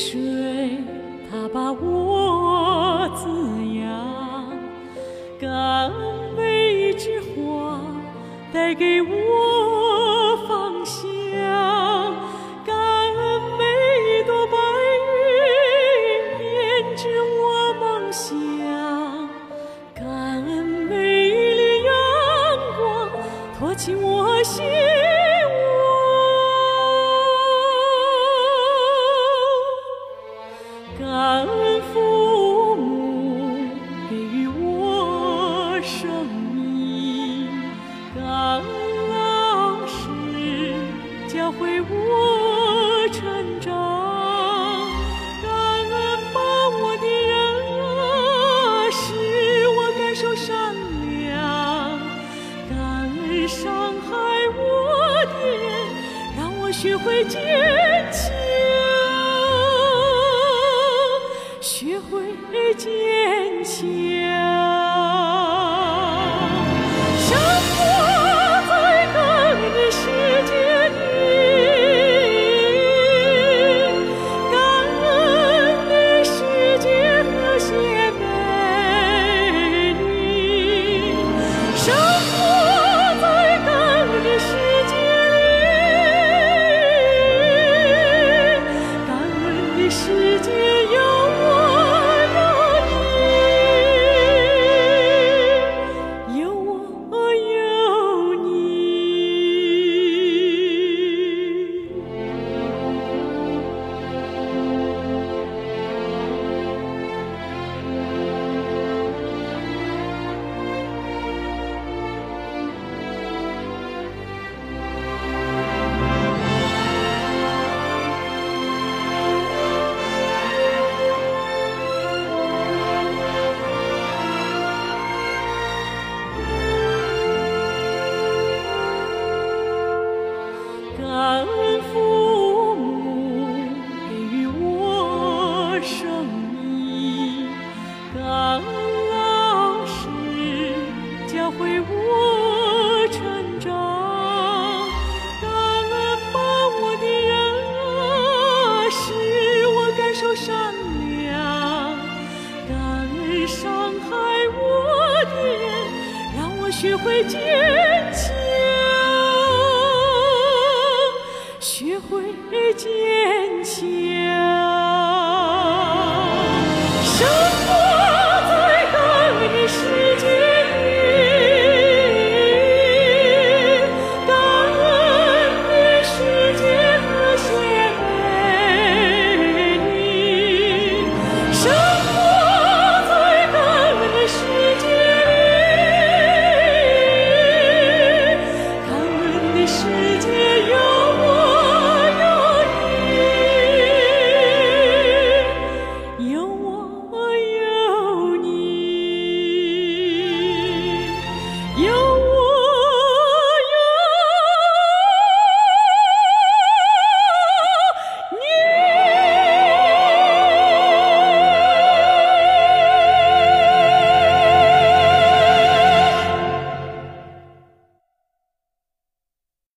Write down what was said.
水它把我滋养感恩每一枝花带给我芳香感恩每一朵白云编织我梦想感恩每一缕阳光托起我心。学会坚强学会坚强。为我成长感恩伴我的人啊使我感受善良。感恩伤害我的人让我学会坚强学会坚强。世界